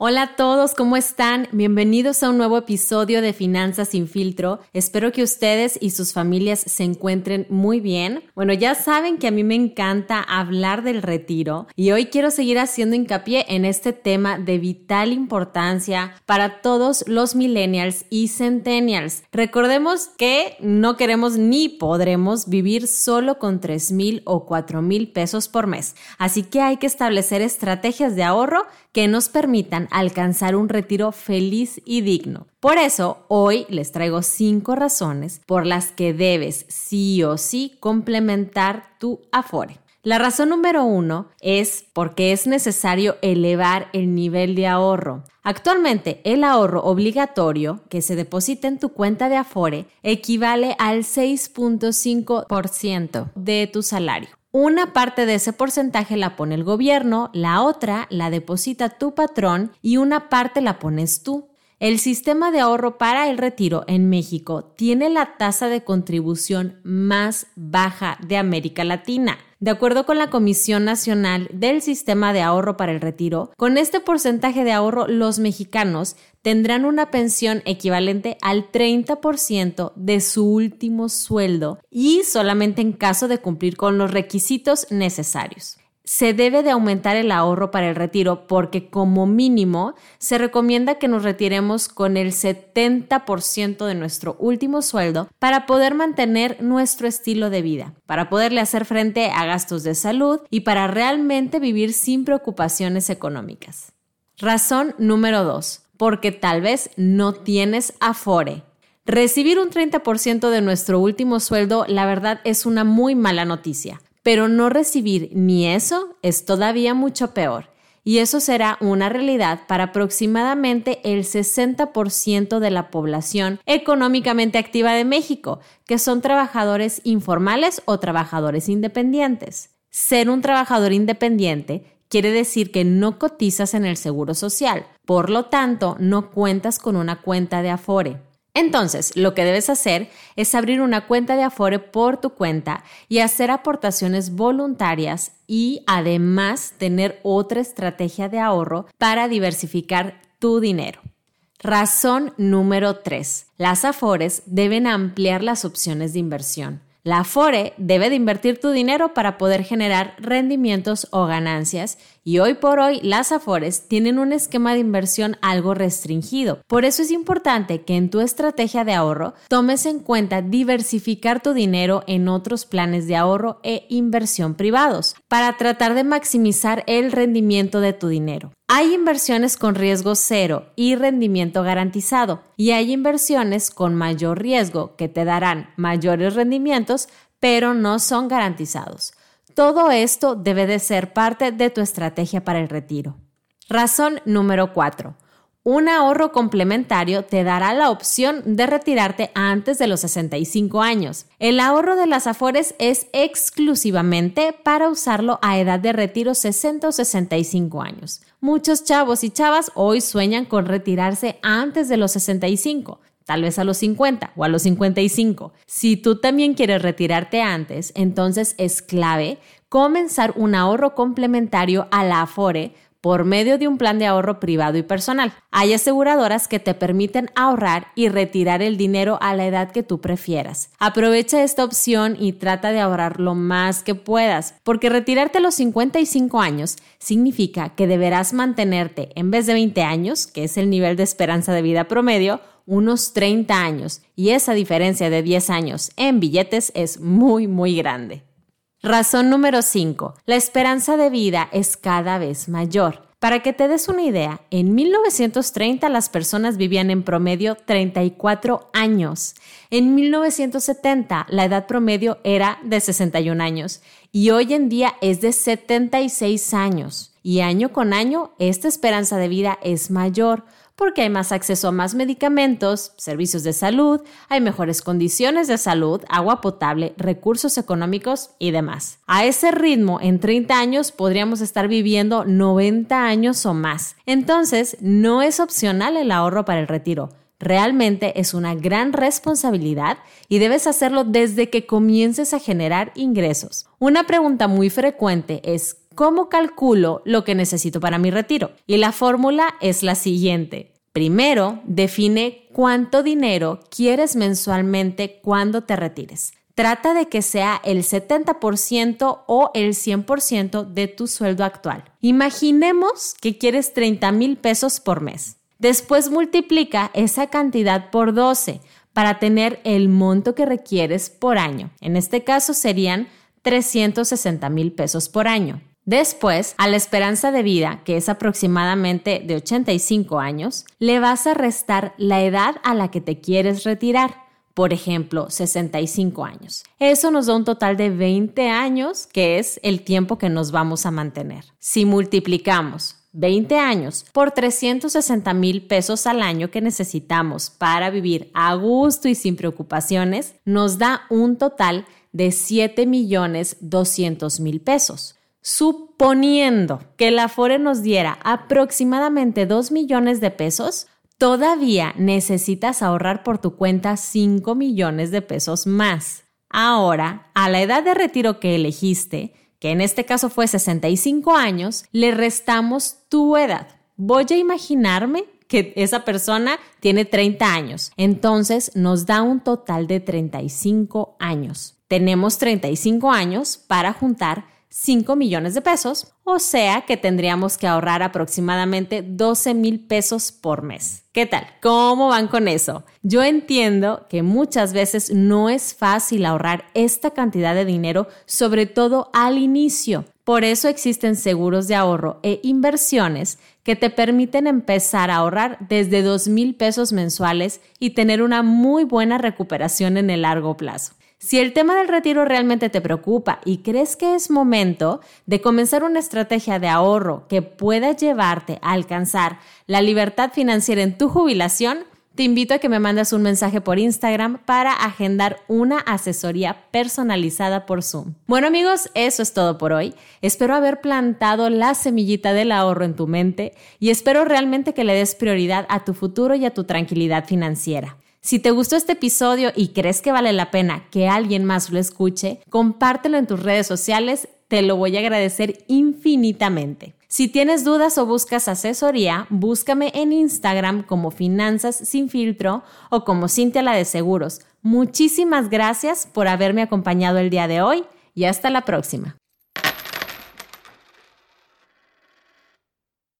Hola a todos, ¿cómo están? Bienvenidos a un nuevo episodio de Finanzas sin filtro. Espero que ustedes y sus familias se encuentren muy bien. Bueno, ya saben que a mí me encanta hablar del retiro y hoy quiero seguir haciendo hincapié en este tema de vital importancia para todos los millennials y centennials. Recordemos que no queremos ni podremos vivir solo con 3 mil o 4 mil pesos por mes. Así que hay que establecer estrategias de ahorro que nos permitan alcanzar un retiro feliz y digno. Por eso, hoy les traigo cinco razones por las que debes sí o sí complementar tu Afore. La razón número uno es porque es necesario elevar el nivel de ahorro. Actualmente, el ahorro obligatorio que se deposita en tu cuenta de Afore equivale al 6.5% de tu salario. Una parte de ese porcentaje la pone el gobierno, la otra la deposita tu patrón y una parte la pones tú. El sistema de ahorro para el retiro en México tiene la tasa de contribución más baja de América Latina. De acuerdo con la Comisión Nacional del Sistema de Ahorro para el Retiro, con este porcentaje de ahorro los mexicanos tendrán una pensión equivalente al 30% de su último sueldo y solamente en caso de cumplir con los requisitos necesarios se debe de aumentar el ahorro para el retiro porque como mínimo se recomienda que nos retiremos con el 70% de nuestro último sueldo para poder mantener nuestro estilo de vida, para poderle hacer frente a gastos de salud y para realmente vivir sin preocupaciones económicas. Razón número 2. Porque tal vez no tienes afore. Recibir un 30% de nuestro último sueldo, la verdad, es una muy mala noticia pero no recibir ni eso es todavía mucho peor. Y eso será una realidad para aproximadamente el 60% de la población económicamente activa de México, que son trabajadores informales o trabajadores independientes. Ser un trabajador independiente quiere decir que no cotizas en el Seguro Social, por lo tanto no cuentas con una cuenta de Afore. Entonces, lo que debes hacer es abrir una cuenta de Afore por tu cuenta y hacer aportaciones voluntarias y además tener otra estrategia de ahorro para diversificar tu dinero. Razón número 3. Las Afores deben ampliar las opciones de inversión. La Afore debe de invertir tu dinero para poder generar rendimientos o ganancias y hoy por hoy las Afores tienen un esquema de inversión algo restringido. Por eso es importante que en tu estrategia de ahorro tomes en cuenta diversificar tu dinero en otros planes de ahorro e inversión privados para tratar de maximizar el rendimiento de tu dinero. Hay inversiones con riesgo cero y rendimiento garantizado y hay inversiones con mayor riesgo que te darán mayores rendimientos pero no son garantizados. Todo esto debe de ser parte de tu estrategia para el retiro. Razón número 4. Un ahorro complementario te dará la opción de retirarte antes de los 65 años. El ahorro de las Afores es exclusivamente para usarlo a edad de retiro 60 o 65 años. Muchos chavos y chavas hoy sueñan con retirarse antes de los 65 tal vez a los 50 o a los 55. Si tú también quieres retirarte antes, entonces es clave comenzar un ahorro complementario a la Afore por medio de un plan de ahorro privado y personal. Hay aseguradoras que te permiten ahorrar y retirar el dinero a la edad que tú prefieras. Aprovecha esta opción y trata de ahorrar lo más que puedas, porque retirarte a los 55 años significa que deberás mantenerte, en vez de 20 años, que es el nivel de esperanza de vida promedio, unos 30 años, y esa diferencia de 10 años en billetes es muy, muy grande. Razón número 5. La esperanza de vida es cada vez mayor. Para que te des una idea, en 1930 las personas vivían en promedio 34 años. En 1970 la edad promedio era de 61 años y hoy en día es de 76 años. y año con año esta esperanza de vida es mayor porque hay más acceso a más medicamentos, servicios de salud, hay mejores condiciones de salud, agua potable, recursos económicos y demás. A ese ritmo, en 30 años podríamos estar viviendo 90 años o más. Entonces, no es opcional el ahorro para el retiro. Realmente es una gran responsabilidad y debes hacerlo desde que comiences a generar ingresos. Una pregunta muy frecuente es ¿Cómo calculo lo que necesito para mi retiro? Y la fórmula es la siguiente. Primero, define cuánto dinero quieres mensualmente cuando te retires. Trata de que sea el 70% o el 100% de tu sueldo actual. Imaginemos que quieres 30 mil pesos por mes. Después multiplica esa cantidad por 12 para tener el monto que requieres por año. En este caso serían 360 mil pesos por año. Después, a la esperanza de vida, que es aproximadamente de 85 años, le vas a restar la edad a la que te quieres retirar. Por ejemplo, 65 años. Eso nos da un total de 20 años, que es el tiempo que nos vamos a mantener. Si multiplicamos 20 años por 360 mil pesos al año que necesitamos para vivir a gusto y sin preocupaciones, nos da un total de 7 millones 200 mil pesos. Suponiendo que la Afore nos diera aproximadamente 2 millones de pesos, todavía necesitas ahorrar por tu cuenta 5 millones de pesos más. Ahora, a la edad de retiro que elegiste, que en este caso fue 65 años, le restamos tu edad. Voy a imaginarme que esa persona tiene 30 años. Entonces nos da un total de 35 años. Tenemos 35 años para juntar 5 millones de pesos, o sea que tendríamos que ahorrar aproximadamente 12 mil pesos por mes. ¿Qué tal? ¿Cómo van con eso? Yo entiendo que muchas veces no es fácil ahorrar esta cantidad de dinero, sobre todo al inicio. Por eso existen seguros de ahorro e inversiones que te permiten empezar a ahorrar desde 2 mil pesos mensuales y tener una muy buena recuperación en el largo plazo. Si el tema del retiro realmente te preocupa y crees que es momento de comenzar una estrategia de ahorro que pueda llevarte a alcanzar la libertad financiera en tu jubilación, te invito a que me mandes un mensaje por Instagram para agendar una asesoría personalizada por Zoom. Bueno amigos, eso es todo por hoy. Espero haber plantado la semillita del ahorro en tu mente y espero realmente que le des prioridad a tu futuro y a tu tranquilidad financiera. Si te gustó este episodio y crees que vale la pena que alguien más lo escuche, compártelo en tus redes sociales, te lo voy a agradecer infinitamente. Si tienes dudas o buscas asesoría, búscame en Instagram como Finanzas sin filtro o como Cintia la de Seguros. Muchísimas gracias por haberme acompañado el día de hoy y hasta la próxima.